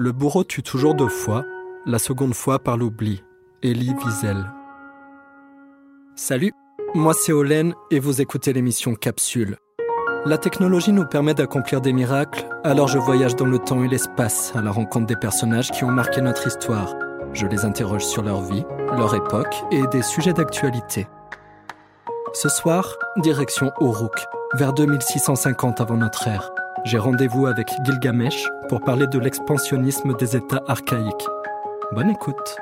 Le bourreau tue toujours deux fois, la seconde fois par l'oubli. Elie Wiesel. Salut, moi c'est Olen et vous écoutez l'émission Capsule. La technologie nous permet d'accomplir des miracles, alors je voyage dans le temps et l'espace à la rencontre des personnages qui ont marqué notre histoire. Je les interroge sur leur vie, leur époque et des sujets d'actualité. Ce soir, direction Uruk, vers 2650 avant notre ère. J'ai rendez-vous avec Gilgamesh pour parler de l'expansionnisme des États archaïques. Bonne écoute.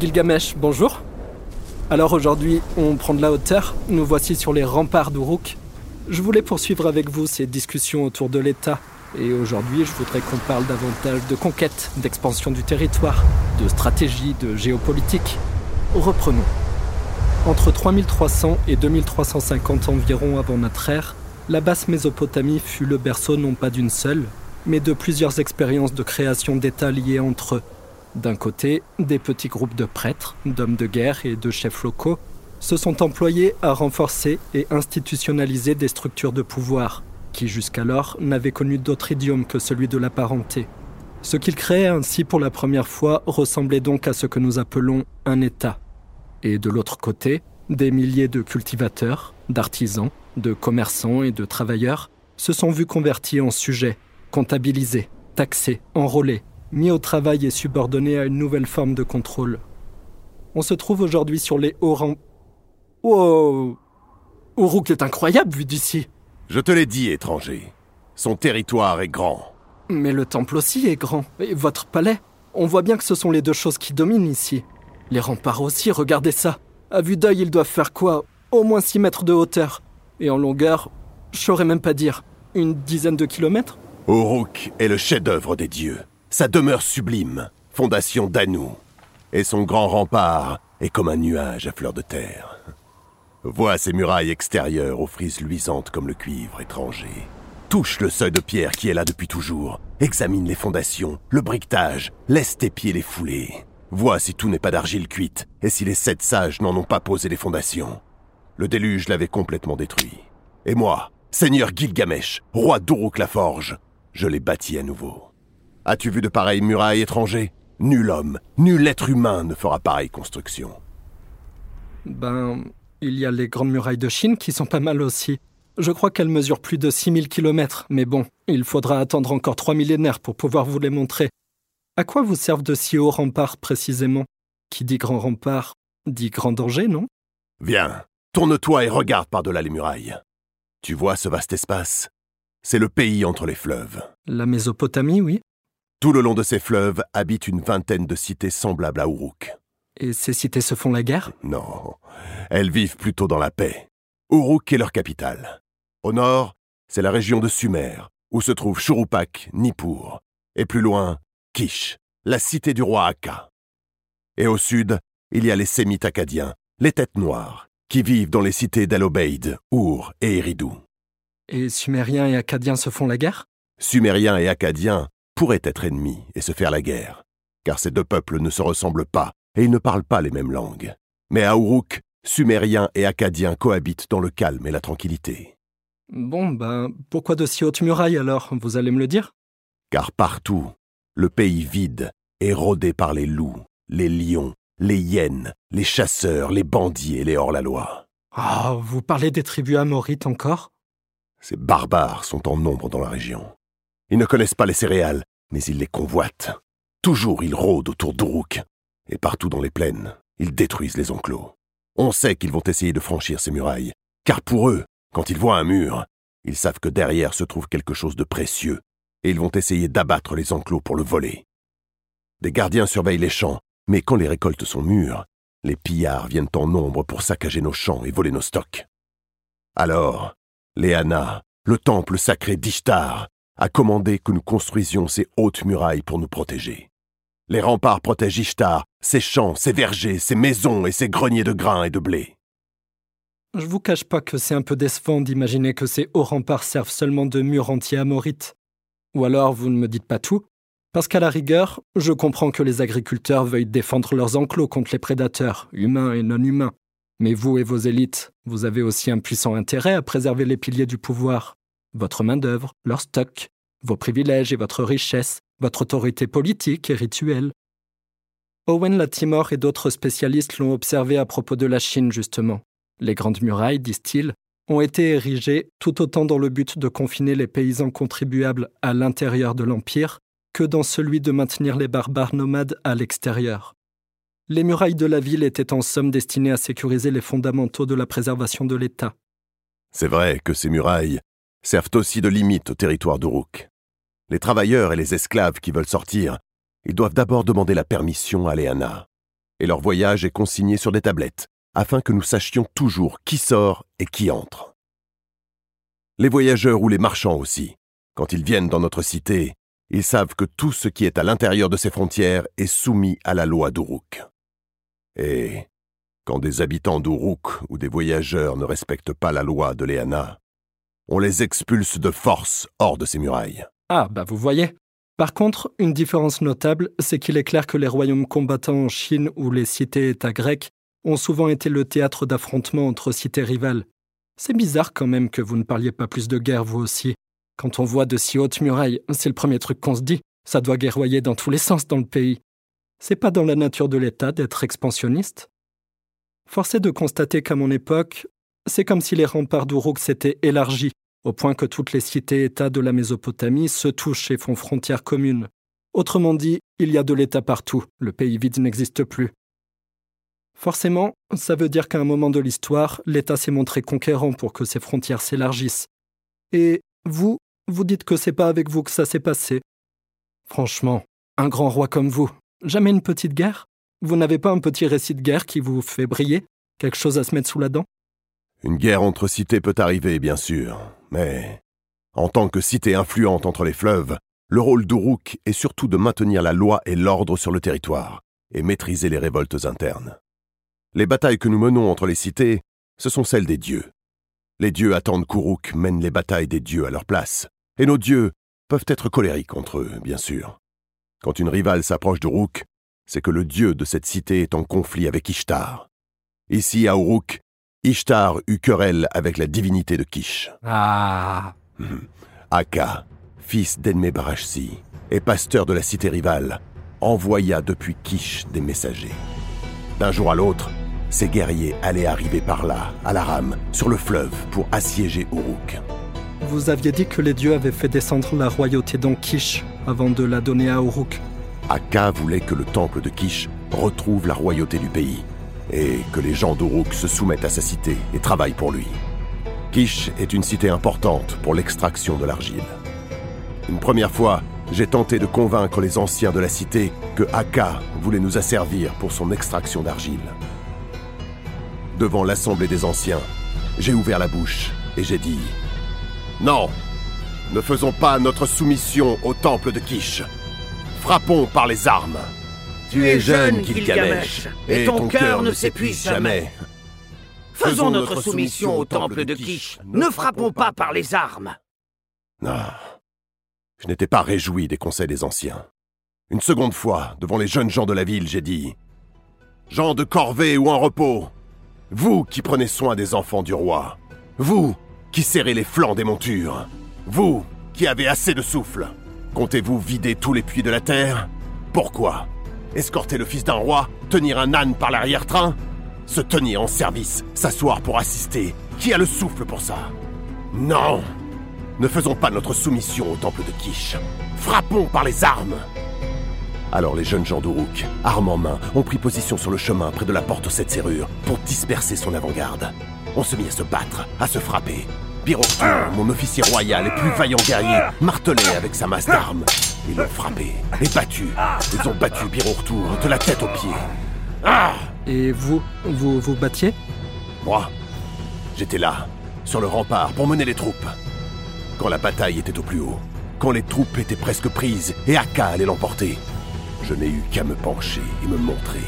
Gilgamesh, bonjour. Alors aujourd'hui, on prend de la hauteur. Nous voici sur les remparts d'Uruk. Je voulais poursuivre avec vous ces discussions autour de l'État. Et aujourd'hui, je voudrais qu'on parle davantage de conquête, d'expansion du territoire, de stratégie, de géopolitique. Reprenons. Entre 3300 et 2350 environ avant notre ère, la basse Mésopotamie fut le berceau non pas d'une seule, mais de plusieurs expériences de création d'États liés entre eux d'un côté, des petits groupes de prêtres, d'hommes de guerre et de chefs locaux se sont employés à renforcer et institutionnaliser des structures de pouvoir qui jusqu'alors n'avaient connu d'autre idiome que celui de la parenté. Ce qu'ils créaient ainsi pour la première fois ressemblait donc à ce que nous appelons un État. Et de l'autre côté, des milliers de cultivateurs, d'artisans, de commerçants et de travailleurs se sont vus convertis en sujets, comptabilisés, taxés, enrôlés, mis au travail et subordonné à une nouvelle forme de contrôle. On se trouve aujourd'hui sur les hauts rangs. Wow Uruk est incroyable vu d'ici. Je te l'ai dit, étranger. Son territoire est grand. Mais le temple aussi est grand. Et votre palais On voit bien que ce sont les deux choses qui dominent ici. Les remparts aussi, regardez ça. À vue d'œil, ils doivent faire quoi? Au moins 6 mètres de hauteur. Et en longueur, je saurais même pas dire, une dizaine de kilomètres? Uruk est le chef-d'œuvre des dieux sa demeure sublime, fondation d'Anu, et son grand rempart est comme un nuage à fleur de terre. Vois ses murailles extérieures aux frises luisantes comme le cuivre étranger. Touche le seuil de pierre qui est là depuis toujours. Examine les fondations, le briquetage, laisse tes pieds les fouler. Vois si tout n'est pas d'argile cuite, et si les sept sages n'en ont pas posé les fondations. Le déluge l'avait complètement détruit. Et moi, Seigneur Gilgamesh, roi d'Uruk la Forge, je l'ai bâti à nouveau. As-tu vu de pareilles murailles étrangers? Nul homme, nul être humain ne fera pareille construction. Ben, il y a les grandes murailles de Chine qui sont pas mal aussi. Je crois qu'elles mesurent plus de 6000 km, mais bon, il faudra attendre encore trois millénaires pour pouvoir vous les montrer. À quoi vous servent de si hauts remparts précisément? Qui dit grand rempart dit grand danger, non? Viens, tourne-toi et regarde par-delà les murailles. Tu vois ce vaste espace? C'est le pays entre les fleuves. La Mésopotamie, oui. Tout le long de ces fleuves habitent une vingtaine de cités semblables à Uruk. Et ces cités se font la guerre? Non, elles vivent plutôt dans la paix. Uruk est leur capitale. Au nord, c'est la région de Sumer, où se trouvent Churupak, Nippur, et plus loin, Kish, la cité du roi Akka. Et au sud, il y a les Sémites acadiens, les têtes noires, qui vivent dans les cités d'Alobeid, Ur et Eridu. Et Sumériens et Acadiens se font la guerre? Sumériens et Acadiens pourraient être ennemis et se faire la guerre, car ces deux peuples ne se ressemblent pas et ils ne parlent pas les mêmes langues. Mais à Uruk, Sumériens et Acadiens cohabitent dans le calme et la tranquillité. Bon, ben, pourquoi de si hautes murailles alors, vous allez me le dire? Car partout, le pays vide est rôdé par les loups, les lions, les hyènes, les chasseurs, les bandits et les hors-la-loi. Ah, vous parlez des tribus amorites encore? Ces barbares sont en nombre dans la région. Ils ne connaissent pas les céréales, mais ils les convoitent. Toujours ils rôdent autour d'Uruk. Et partout dans les plaines, ils détruisent les enclos. On sait qu'ils vont essayer de franchir ces murailles, car pour eux, quand ils voient un mur, ils savent que derrière se trouve quelque chose de précieux, et ils vont essayer d'abattre les enclos pour le voler. Des gardiens surveillent les champs, mais quand les récoltes sont mûres, les pillards viennent en nombre pour saccager nos champs et voler nos stocks. Alors, Léana, le temple sacré d'Ishtar, a commandé que nous construisions ces hautes murailles pour nous protéger. Les remparts protègent Ishtar, ses champs, ses vergers, ses maisons et ses greniers de grains et de blé. Je vous cache pas que c'est un peu décevant d'imaginer que ces hauts remparts servent seulement de murs anti-amorites. Ou alors vous ne me dites pas tout Parce qu'à la rigueur, je comprends que les agriculteurs veuillent défendre leurs enclos contre les prédateurs, humains et non humains. Mais vous et vos élites, vous avez aussi un puissant intérêt à préserver les piliers du pouvoir. Votre main-d'œuvre, leur stock, vos privilèges et votre richesse, votre autorité politique et rituelle. Owen Latimore et d'autres spécialistes l'ont observé à propos de la Chine, justement. Les grandes murailles, disent-ils, ont été érigées tout autant dans le but de confiner les paysans contribuables à l'intérieur de l'Empire que dans celui de maintenir les barbares nomades à l'extérieur. Les murailles de la ville étaient en somme destinées à sécuriser les fondamentaux de la préservation de l'État. C'est vrai que ces murailles servent aussi de limite au territoire d'Uruk. Les travailleurs et les esclaves qui veulent sortir, ils doivent d'abord demander la permission à Léana. Et leur voyage est consigné sur des tablettes, afin que nous sachions toujours qui sort et qui entre. Les voyageurs ou les marchands aussi, quand ils viennent dans notre cité, ils savent que tout ce qui est à l'intérieur de ces frontières est soumis à la loi d'Uruk. Et quand des habitants d'Uruk ou des voyageurs ne respectent pas la loi de Léana, on les expulse de force hors de ces murailles. Ah, bah vous voyez. Par contre, une différence notable, c'est qu'il est clair que les royaumes combattants en Chine ou les cités-États grecs ont souvent été le théâtre d'affrontements entre cités rivales. C'est bizarre quand même que vous ne parliez pas plus de guerre vous aussi. Quand on voit de si hautes murailles, c'est le premier truc qu'on se dit. Ça doit guerroyer dans tous les sens dans le pays. C'est pas dans la nature de l'État d'être expansionniste. Force est de constater qu'à mon époque, c'est comme si les remparts d'Uruk s'étaient élargis, au point que toutes les cités-États de la Mésopotamie se touchent et font frontière commune. Autrement dit, il y a de l'État partout, le pays vide n'existe plus. Forcément, ça veut dire qu'à un moment de l'histoire, l'État s'est montré conquérant pour que ses frontières s'élargissent. Et vous, vous dites que c'est pas avec vous que ça s'est passé. Franchement, un grand roi comme vous, jamais une petite guerre? Vous n'avez pas un petit récit de guerre qui vous fait briller? Quelque chose à se mettre sous la dent? Une guerre entre cités peut arriver, bien sûr, mais en tant que cité influente entre les fleuves, le rôle d'Uruk est surtout de maintenir la loi et l'ordre sur le territoire et maîtriser les révoltes internes. Les batailles que nous menons entre les cités, ce sont celles des dieux. Les dieux attendent qu'Uruk mène les batailles des dieux à leur place, et nos dieux peuvent être colériques entre eux, bien sûr. Quand une rivale s'approche d'Uruk, c'est que le dieu de cette cité est en conflit avec Ishtar. Ici, à Uruk, Ishtar eut querelle avec la divinité de Kish. Ah Aka, fils d'Enme Barashsi et pasteur de la cité rivale, envoya depuis Kish des messagers. D'un jour à l'autre, ces guerriers allaient arriver par là, à la rame, sur le fleuve, pour assiéger Uruk. Vous aviez dit que les dieux avaient fait descendre la royauté dans Kish avant de la donner à Uruk. Aka voulait que le temple de Kish retrouve la royauté du pays, et que les gens d'Uruk se soumettent à sa cité et travaillent pour lui. Kish est une cité importante pour l'extraction de l'argile. Une première fois, j'ai tenté de convaincre les anciens de la cité que Aka voulait nous asservir pour son extraction d'argile. Devant l'assemblée des anciens, j'ai ouvert la bouche et j'ai dit Non, ne faisons pas notre soumission au temple de Kish. Frappons par les armes. Tu es jeune, Gilgamesh, et ton cœur ne s'épuise jamais. Faisons notre soumission au temple de Kish. Ne frappons pas par les armes. Non. Je n'étais pas réjoui des conseils des anciens. Une seconde fois, devant les jeunes gens de la ville, j'ai dit Gens de corvée ou en repos, vous qui prenez soin des enfants du roi, vous qui serrez les flancs des montures, vous qui avez assez de souffle, comptez-vous vider tous les puits de la terre? Pourquoi? Escorter le fils d'un roi Tenir un âne par l'arrière-train Se tenir en service S'asseoir pour assister Qui a le souffle pour ça? Non Ne faisons pas notre soumission au temple de Kish. Frappons par les armes alors les jeunes gens d'Uruk, armes en main, ont pris position sur le chemin près de la porte aux sept serrures pour disperser son avant-garde. On se mit à se battre, à se frapper. Biroktur, mon officier royal et plus vaillant guerrier, martelait avec sa masse d'armes. Ils l'ont frappé et battu. Ils ont battu Biroktur de la tête aux pieds. Ah Et vous, vous vous battiez? Moi, j'étais là, sur le rempart, pour mener les troupes. Quand la bataille était au plus haut, quand les troupes étaient presque prises et Aka allait l'emporter, je n'ai eu qu'à me pencher et me montrer.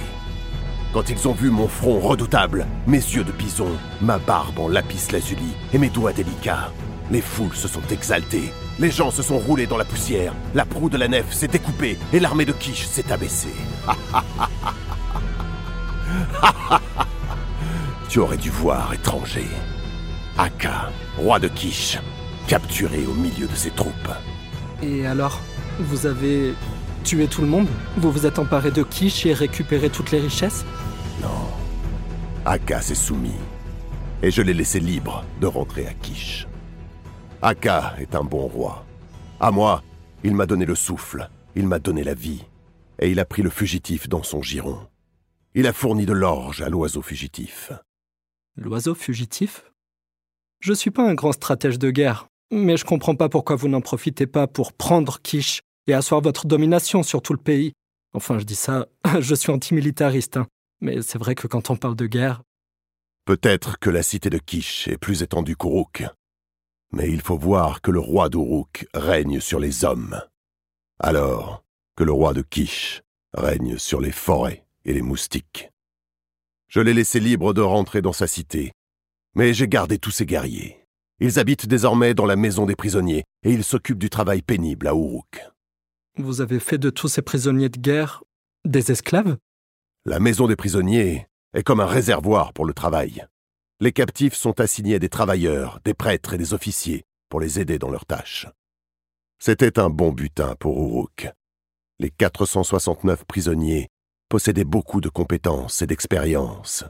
Quand ils ont vu mon front redoutable, mes yeux de bison, ma barbe en lapis lazuli et mes doigts délicats, les foules se sont exaltées Les gens se sont roulés dans la poussière, la proue de la nef s'est découpée et l'armée de Kish s'est abaissée. tu aurais dû voir, étranger. Aka, roi de Kish, capturé au milieu de ses troupes. Et alors, vous avez tué tout le monde Vous vous êtes emparé de Kish et récupéré toutes les richesses Non. Aka s'est soumis. Et je l'ai laissé libre de rentrer à Kish. Aka est un bon roi. À moi, il m'a donné le souffle, il m'a donné la vie, et il a pris le fugitif dans son giron. Il a fourni de l'orge à l'oiseau fugitif. L'oiseau fugitif Je suis pas un grand stratège de guerre, mais je comprends pas pourquoi vous n'en profitez pas pour prendre Kish et asseoir votre domination sur tout le pays. Enfin, je dis ça, je suis antimilitariste, hein. mais c'est vrai que quand on parle de guerre. Peut-être que la cité de Kish est plus étendue qu'Uruk, mais il faut voir que le roi d'Uruk règne sur les hommes. Alors que le roi de Kish règne sur les forêts et les moustiques. Je l'ai laissé libre de rentrer dans sa cité, mais j'ai gardé tous ses guerriers. Ils habitent désormais dans la maison des prisonniers et ils s'occupent du travail pénible à Uruk. Vous avez fait de tous ces prisonniers de guerre des esclaves? La maison des prisonniers est comme un réservoir pour le travail les captifs sont assignés à des travailleurs, des prêtres et des officiers pour les aider dans leurs tâches. C'était un bon butin pour Uruk. Les 469 prisonniers possédaient beaucoup de compétences et d'expérience.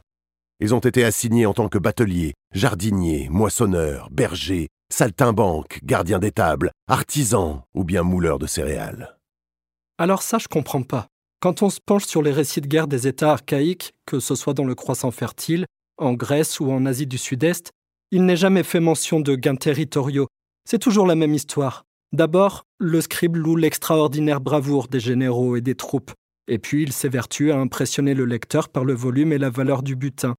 Ils ont été assignés en tant que bateliers, jardiniers, moissonneurs, bergers, saltimbanques, gardiens d'étables, artisans ou bien mouleurs de céréales. Alors ça, je comprends pas. Quand on se penche sur les récits de guerre des États archaïques, que ce soit dans le croissant fertile, en Grèce ou en Asie du Sud-Est, il n'est jamais fait mention de gains territoriaux. C'est toujours la même histoire. D'abord, le scribe loue l'extraordinaire bravoure des généraux et des troupes, et puis il s'évertue à impressionner le lecteur par le volume et la valeur du butin.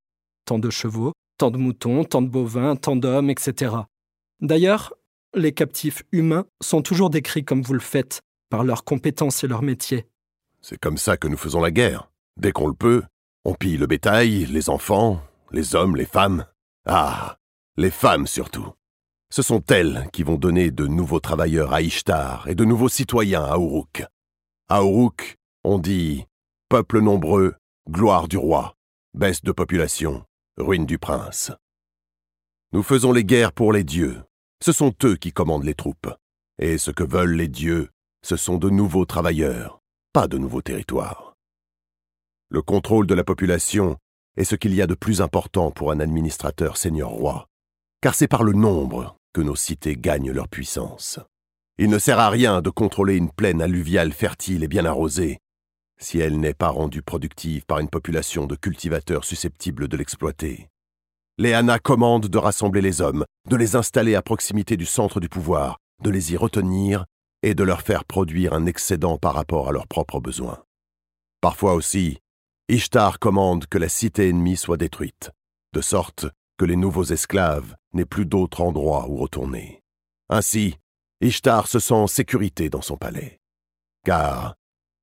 Tant de chevaux, tant de moutons, tant de bovins, tant d'hommes, etc. D'ailleurs, les captifs humains sont toujours décrits comme vous le faites, par leurs compétences et leur métier. C'est comme ça que nous faisons la guerre. Dès qu'on le peut, on pille le bétail, les enfants, les hommes, les femmes. Ah, les femmes surtout. Ce sont elles qui vont donner de nouveaux travailleurs à Ishtar et de nouveaux citoyens à Uruk. À Uruk, on dit peuple nombreux, gloire du roi, baisse de population, ruine du prince. Nous faisons les guerres pour les dieux. Ce sont eux qui commandent les troupes. Et ce que veulent les dieux, ce sont de nouveaux travailleurs, pas de nouveaux territoires. Le contrôle de la population est ce qu'il y a de plus important pour un administrateur seigneur roi, car c'est par le nombre que nos cités gagnent leur puissance. Il ne sert à rien de contrôler une plaine alluviale fertile et bien arrosée, si elle n'est pas rendue productive par une population de cultivateurs susceptibles de l'exploiter. Les Hanna commandent de rassembler les hommes, de les installer à proximité du centre du pouvoir, de les y retenir et de leur faire produire un excédent par rapport à leurs propres besoins. Parfois aussi, Ishtar commande que la cité ennemie soit détruite, de sorte que les nouveaux esclaves n'aient plus d'autre endroit où retourner. Ainsi, Ishtar se sent en sécurité dans son palais. Car,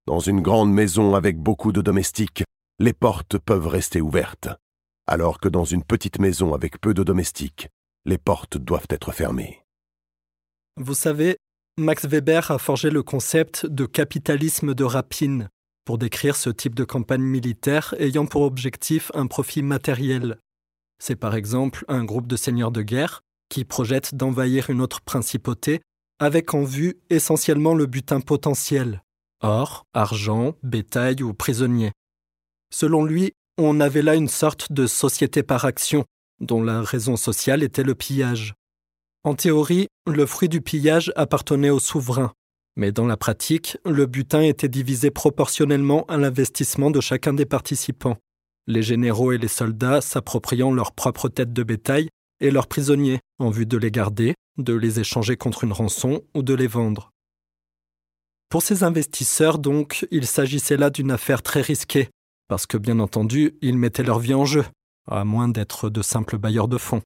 dans une grande maison avec beaucoup de domestiques, les portes peuvent rester ouvertes, alors que dans une petite maison avec peu de domestiques, les portes doivent être fermées. Vous savez, Max Weber a forgé le concept de capitalisme de rapine pour décrire ce type de campagne militaire ayant pour objectif un profit matériel. C'est par exemple un groupe de seigneurs de guerre qui projette d'envahir une autre principauté avec en vue essentiellement le butin potentiel or, argent, bétail ou prisonniers. Selon lui, on avait là une sorte de société par action, dont la raison sociale était le pillage. En théorie, le fruit du pillage appartenait au souverain, mais dans la pratique, le butin était divisé proportionnellement à l'investissement de chacun des participants, les généraux et les soldats s'appropriant leur propre tête de bétail et leurs prisonniers en vue de les garder, de les échanger contre une rançon ou de les vendre. Pour ces investisseurs, donc, il s'agissait là d'une affaire très risquée, parce que bien entendu, ils mettaient leur vie en jeu, à moins d'être de simples bailleurs de fonds.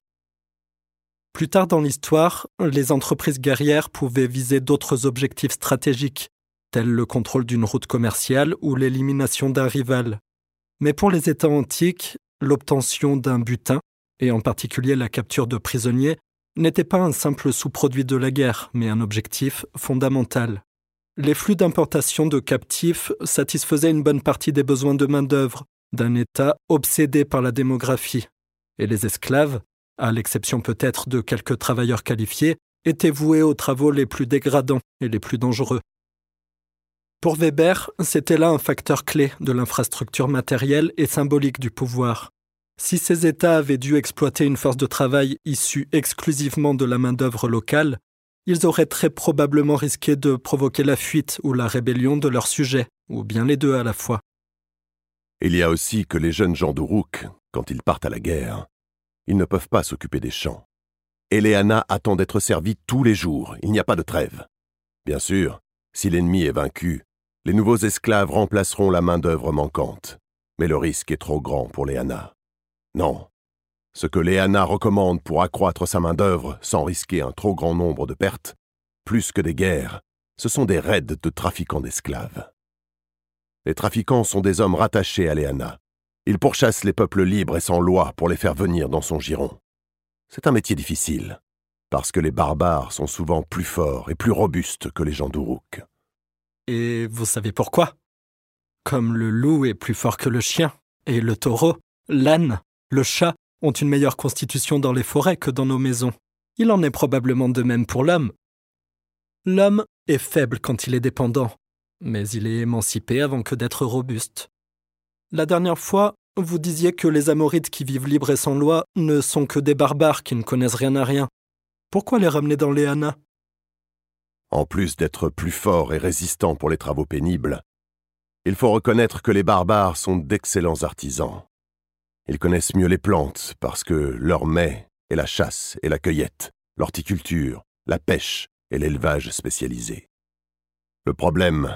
Plus tard dans l'histoire, les entreprises guerrières pouvaient viser d'autres objectifs stratégiques, tels le contrôle d'une route commerciale ou l'élimination d'un rival. Mais pour les États antiques, l'obtention d'un butin, et en particulier la capture de prisonniers, n'était pas un simple sous-produit de la guerre, mais un objectif fondamental. Les flux d'importation de captifs satisfaisaient une bonne partie des besoins de main-d'œuvre d'un État obsédé par la démographie, et les esclaves, à l'exception peut-être de quelques travailleurs qualifiés, étaient voués aux travaux les plus dégradants et les plus dangereux. Pour Weber, c'était là un facteur clé de l'infrastructure matérielle et symbolique du pouvoir. Si ces États avaient dû exploiter une force de travail issue exclusivement de la main-d'œuvre locale, ils auraient très probablement risqué de provoquer la fuite ou la rébellion de leurs sujets, ou bien les deux à la fois. Il y a aussi que les jeunes gens d'Uruk, quand ils partent à la guerre, ils ne peuvent pas s'occuper des champs. Eleana attend d'être servie tous les jours, il n'y a pas de trêve. Bien sûr, si l'ennemi est vaincu, les nouveaux esclaves remplaceront la main-d'œuvre manquante, mais le risque est trop grand pour Léana. Non. Ce que Léana recommande pour accroître sa main-d'œuvre sans risquer un trop grand nombre de pertes, plus que des guerres, ce sont des raids de trafiquants d'esclaves. Les trafiquants sont des hommes rattachés à Léana. Ils pourchassent les peuples libres et sans loi pour les faire venir dans son giron. C'est un métier difficile, parce que les barbares sont souvent plus forts et plus robustes que les gens d'Uruk. Et vous savez pourquoi? Comme le loup est plus fort que le chien, et le taureau, l'âne, le chat ont une meilleure constitution dans les forêts que dans nos maisons. Il en est probablement de même pour l'homme. L'homme est faible quand il est dépendant, mais il est émancipé avant que d'être robuste. La dernière fois, vous disiez que les Amorites qui vivent libres et sans loi ne sont que des barbares qui ne connaissent rien à rien. Pourquoi les ramener dans les En plus d'être plus forts et résistants pour les travaux pénibles, il faut reconnaître que les barbares sont d'excellents artisans. Ils connaissent mieux les plantes parce que leur mets est la chasse et la cueillette, l'horticulture, la pêche et l'élevage spécialisé. Le problème,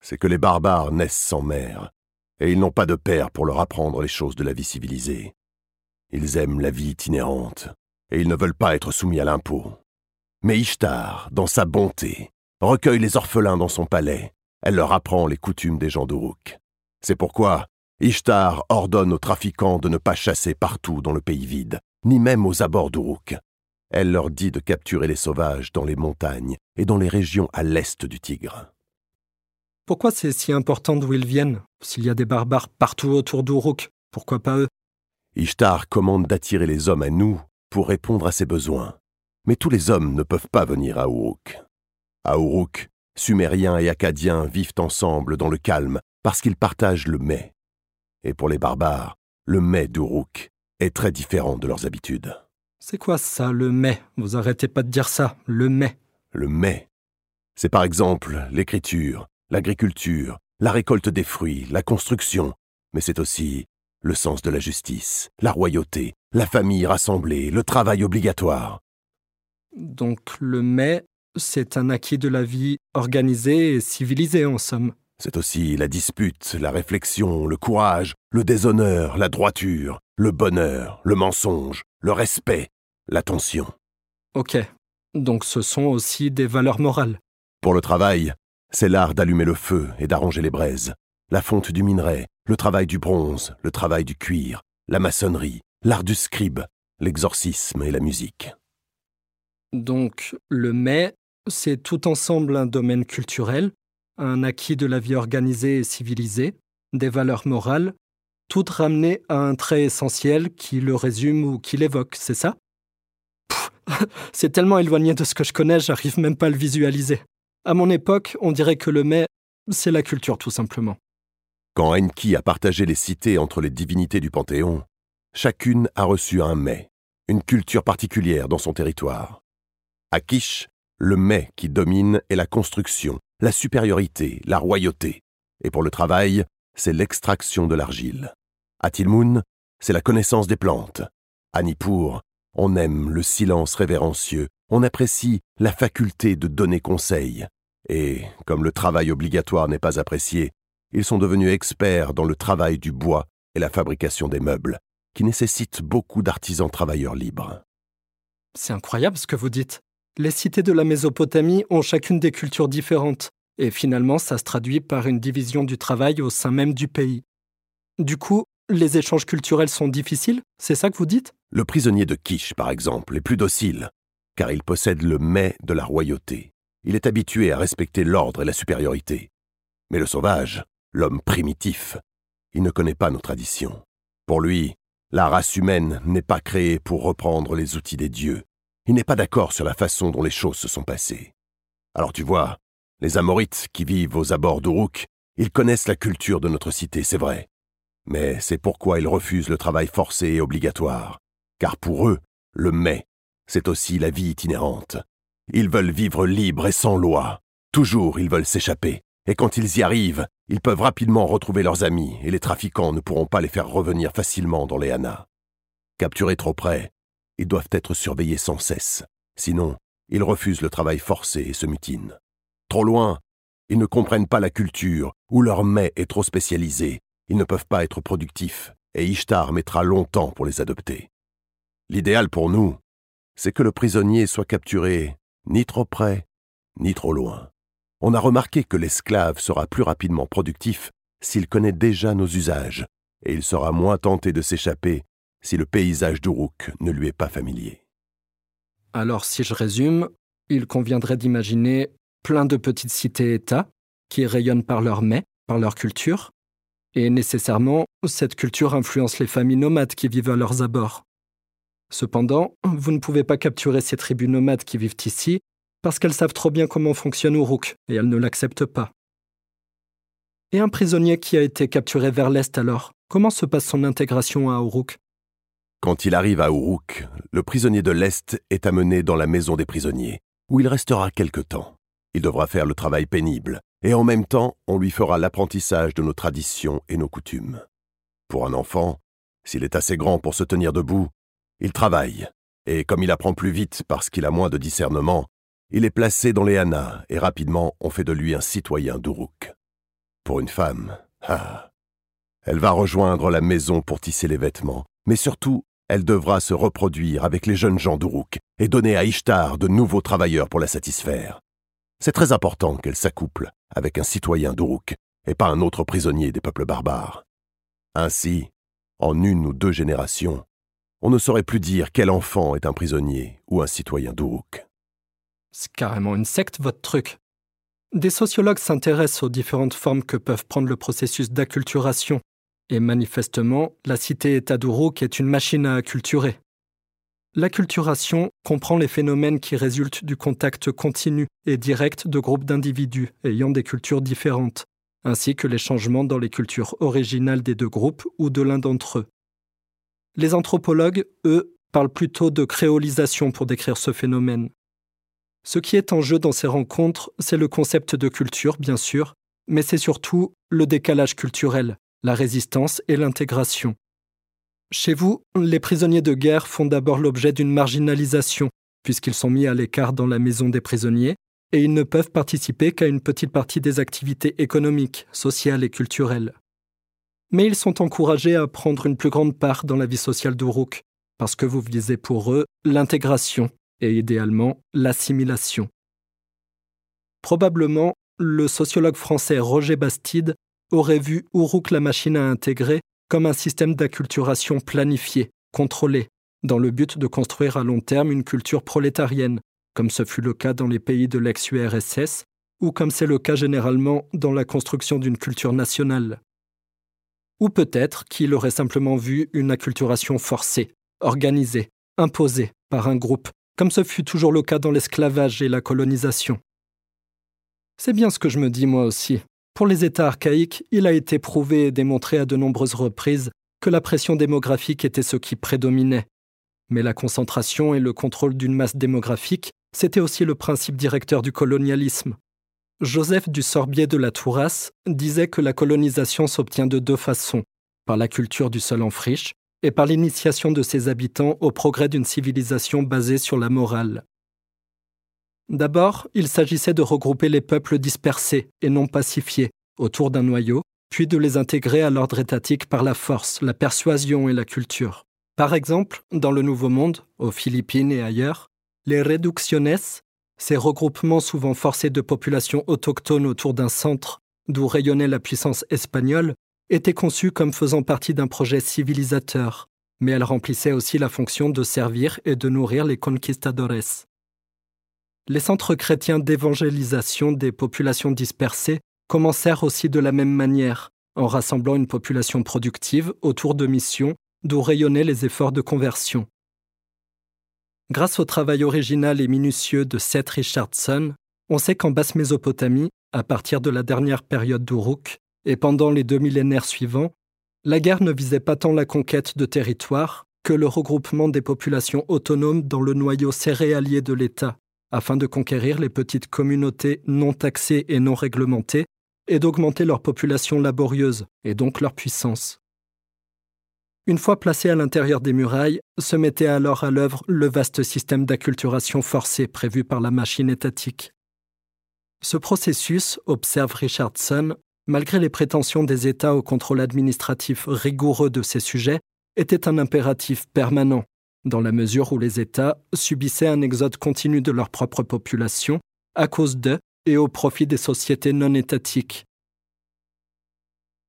c'est que les barbares naissent sans mère et ils n'ont pas de père pour leur apprendre les choses de la vie civilisée. Ils aiment la vie itinérante, et ils ne veulent pas être soumis à l'impôt. Mais Ishtar, dans sa bonté, recueille les orphelins dans son palais, elle leur apprend les coutumes des gens d'Uruk. C'est pourquoi Ishtar ordonne aux trafiquants de ne pas chasser partout dans le pays vide, ni même aux abords d'Uruk. Elle leur dit de capturer les sauvages dans les montagnes et dans les régions à l'est du Tigre. Pourquoi c'est si important d'où ils viennent S'il y a des barbares partout autour d'Uruk, pourquoi pas eux? Ishtar commande d'attirer les hommes à nous pour répondre à ses besoins. Mais tous les hommes ne peuvent pas venir à Uruk. À Uruk, Sumériens et Acadiens vivent ensemble dans le calme parce qu'ils partagent le mets. Et pour les barbares, le mets d'Uruk est très différent de leurs habitudes. C'est quoi ça, le mets? Vous arrêtez pas de dire ça, le mets. Le mets. C'est par exemple l'écriture, l'agriculture, la récolte des fruits, la construction, mais c'est aussi le sens de la justice, la royauté, la famille rassemblée, le travail obligatoire. Donc le mais, c'est un acquis de la vie organisée et civilisée en somme. C'est aussi la dispute, la réflexion, le courage, le déshonneur, la droiture, le bonheur, le mensonge, le respect, l'attention. Ok. Donc ce sont aussi des valeurs morales. Pour le travail, c'est l'art d'allumer le feu et d'arranger les braises, la fonte du minerai, le travail du bronze, le travail du cuir, la maçonnerie, l'art du scribe, l'exorcisme et la musique. Donc, le mais, c'est tout ensemble un domaine culturel, un acquis de la vie organisée et civilisée, des valeurs morales, tout ramené à un trait essentiel qui le résume ou qui l'évoque, c'est ça? C'est tellement éloigné de ce que je connais, j'arrive même pas à le visualiser. À mon époque, on dirait que le mets, c'est la culture tout simplement. Quand Enki a partagé les cités entre les divinités du Panthéon, chacune a reçu un mets, une culture particulière dans son territoire. À Kish, le mets qui domine est la construction, la supériorité, la royauté. Et pour le travail, c'est l'extraction de l'argile. À Tilmoun, c'est la connaissance des plantes. À Nippur, on aime le silence révérencieux, on apprécie la faculté de donner conseil, et, comme le travail obligatoire n'est pas apprécié, ils sont devenus experts dans le travail du bois et la fabrication des meubles, qui nécessitent beaucoup d'artisans travailleurs libres. C'est incroyable ce que vous dites. Les cités de la Mésopotamie ont chacune des cultures différentes, et finalement ça se traduit par une division du travail au sein même du pays. Du coup, les échanges culturels sont difficiles, c'est ça que vous dites? Le prisonnier de Kish, par exemple, est plus docile, car il possède le mets de la royauté. Il est habitué à respecter l'ordre et la supériorité. Mais le sauvage, l'homme primitif, il ne connaît pas nos traditions. Pour lui, la race humaine n'est pas créée pour reprendre les outils des dieux. Il n'est pas d'accord sur la façon dont les choses se sont passées. Alors tu vois, les Amorites qui vivent aux abords d'Uruk, ils connaissent la culture de notre cité, c'est vrai. Mais c'est pourquoi ils refusent le travail forcé et obligatoire. Car pour eux, le mais, c'est aussi la vie itinérante. Ils veulent vivre libres et sans loi. Toujours ils veulent s'échapper. Et quand ils y arrivent, ils peuvent rapidement retrouver leurs amis et les trafiquants ne pourront pas les faire revenir facilement dans les Hanas. Capturés trop près, ils doivent être surveillés sans cesse. Sinon, ils refusent le travail forcé et se mutinent. Trop loin, ils ne comprennent pas la culture ou leur mets est trop spécialisé. Ils ne peuvent pas être productifs et Ishtar mettra longtemps pour les adopter. L'idéal pour nous, c'est que le prisonnier soit capturé ni trop près, ni trop loin on a remarqué que l'esclave sera plus rapidement productif s'il connaît déjà nos usages, et il sera moins tenté de s'échapper si le paysage d'Uruk ne lui est pas familier. Alors si je résume, il conviendrait d'imaginer plein de petites cités-États qui rayonnent par leur mets, par leur culture, et nécessairement cette culture influence les familles nomades qui vivent à leurs abords. Cependant, vous ne pouvez pas capturer ces tribus nomades qui vivent ici parce qu'elles savent trop bien comment fonctionne Uruk, et elles ne l'acceptent pas. Et un prisonnier qui a été capturé vers l'Est alors, comment se passe son intégration à Uruk Quand il arrive à Uruk, le prisonnier de l'Est est amené dans la maison des prisonniers, où il restera quelque temps. Il devra faire le travail pénible, et en même temps, on lui fera l'apprentissage de nos traditions et nos coutumes. Pour un enfant, s'il est assez grand pour se tenir debout, il travaille, et comme il apprend plus vite parce qu'il a moins de discernement, il est placé dans les Hanas et rapidement on fait de lui un citoyen d'Uruk. Pour une femme, ah, elle va rejoindre la maison pour tisser les vêtements, mais surtout, elle devra se reproduire avec les jeunes gens d'Uruk et donner à Ishtar de nouveaux travailleurs pour la satisfaire. C'est très important qu'elle s'accouple avec un citoyen d'Uruk et pas un autre prisonnier des peuples barbares. Ainsi, en une ou deux générations, on ne saurait plus dire quel enfant est un prisonnier ou un citoyen d'Uruk. C'est carrément une secte, votre truc. Des sociologues s'intéressent aux différentes formes que peuvent prendre le processus d'acculturation, et manifestement, la cité-État qui est une machine à acculturer. L'acculturation comprend les phénomènes qui résultent du contact continu et direct de groupes d'individus ayant des cultures différentes, ainsi que les changements dans les cultures originales des deux groupes ou de l'un d'entre eux. Les anthropologues, eux, parlent plutôt de créolisation pour décrire ce phénomène. Ce qui est en jeu dans ces rencontres, c'est le concept de culture, bien sûr, mais c'est surtout le décalage culturel, la résistance et l'intégration. Chez vous, les prisonniers de guerre font d'abord l'objet d'une marginalisation, puisqu'ils sont mis à l'écart dans la maison des prisonniers, et ils ne peuvent participer qu'à une petite partie des activités économiques, sociales et culturelles. Mais ils sont encouragés à prendre une plus grande part dans la vie sociale d'Uruk, parce que vous visez pour eux l'intégration et idéalement l'assimilation. Probablement, le sociologue français Roger Bastide aurait vu Uruk la machine à intégrer comme un système d'acculturation planifié, contrôlé, dans le but de construire à long terme une culture prolétarienne, comme ce fut le cas dans les pays de l'ex-URSS, ou comme c'est le cas généralement dans la construction d'une culture nationale. Ou peut-être qu'il aurait simplement vu une acculturation forcée, organisée, imposée par un groupe comme ce fut toujours le cas dans l'esclavage et la colonisation. C'est bien ce que je me dis moi aussi. Pour les États archaïques, il a été prouvé et démontré à de nombreuses reprises que la pression démographique était ce qui prédominait. Mais la concentration et le contrôle d'une masse démographique, c'était aussi le principe directeur du colonialisme. Joseph du Sorbier de la Tourasse disait que la colonisation s'obtient de deux façons, par la culture du sol en friche et par l'initiation de ses habitants au progrès d'une civilisation basée sur la morale. D'abord, il s'agissait de regrouper les peuples dispersés et non pacifiés autour d'un noyau, puis de les intégrer à l'ordre étatique par la force, la persuasion et la culture. Par exemple, dans le Nouveau Monde, aux Philippines et ailleurs, les reducciones, ces regroupements souvent forcés de populations autochtones autour d'un centre d'où rayonnait la puissance espagnole, était conçue comme faisant partie d'un projet civilisateur, mais elle remplissait aussi la fonction de servir et de nourrir les conquistadores. Les centres chrétiens d'évangélisation des populations dispersées commencèrent aussi de la même manière, en rassemblant une population productive autour de missions d'où rayonnaient les efforts de conversion. Grâce au travail original et minutieux de Seth Richardson, on sait qu'en basse Mésopotamie, à partir de la dernière période d'Uruk et pendant les deux millénaires suivants, la guerre ne visait pas tant la conquête de territoires que le regroupement des populations autonomes dans le noyau céréalier de l'État, afin de conquérir les petites communautés non taxées et non réglementées et d'augmenter leur population laborieuse et donc leur puissance. Une fois placés à l'intérieur des murailles, se mettait alors à l'œuvre le vaste système d'acculturation forcée prévu par la machine étatique. Ce processus, observe Richardson, malgré les prétentions des États au contrôle administratif rigoureux de ces sujets, était un impératif permanent, dans la mesure où les États subissaient un exode continu de leur propre population à cause de et au profit des sociétés non étatiques.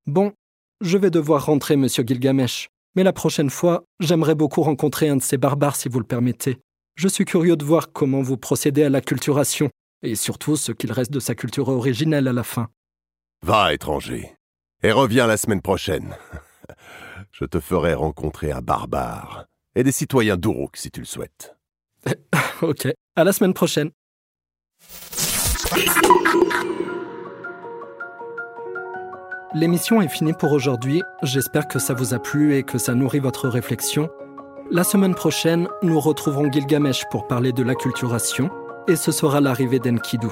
Bon, je vais devoir rentrer, monsieur Gilgamesh. Mais la prochaine fois, j'aimerais beaucoup rencontrer un de ces barbares si vous le permettez. Je suis curieux de voir comment vous procédez à l'acculturation, et surtout ce qu'il reste de sa culture originelle à la fin. Va, étranger, et reviens la semaine prochaine. Je te ferai rencontrer un barbare, et des citoyens d'Uruk si tu le souhaites. ok, à la semaine prochaine. L'émission est finie pour aujourd'hui. J'espère que ça vous a plu et que ça nourrit votre réflexion. La semaine prochaine, nous retrouverons Gilgamesh pour parler de l'acculturation et ce sera l'arrivée d'Enkidu.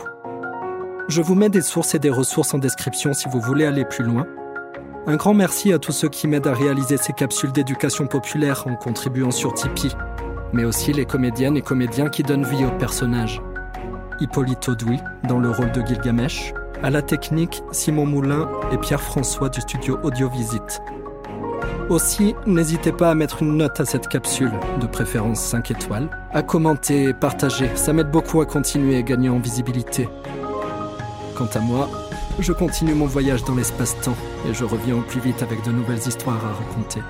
Je vous mets des sources et des ressources en description si vous voulez aller plus loin. Un grand merci à tous ceux qui m'aident à réaliser ces capsules d'éducation populaire en contribuant sur Tipeee, mais aussi les comédiennes et comédiens qui donnent vie aux personnages. Hippolyte Audoui dans le rôle de Gilgamesh, à la technique, Simon Moulin et Pierre-François du studio Audiovisite. Aussi, n'hésitez pas à mettre une note à cette capsule, de préférence 5 étoiles, à commenter et partager, ça m'aide beaucoup à continuer et gagner en visibilité. Quant à moi, je continue mon voyage dans l'espace-temps et je reviens au plus vite avec de nouvelles histoires à raconter.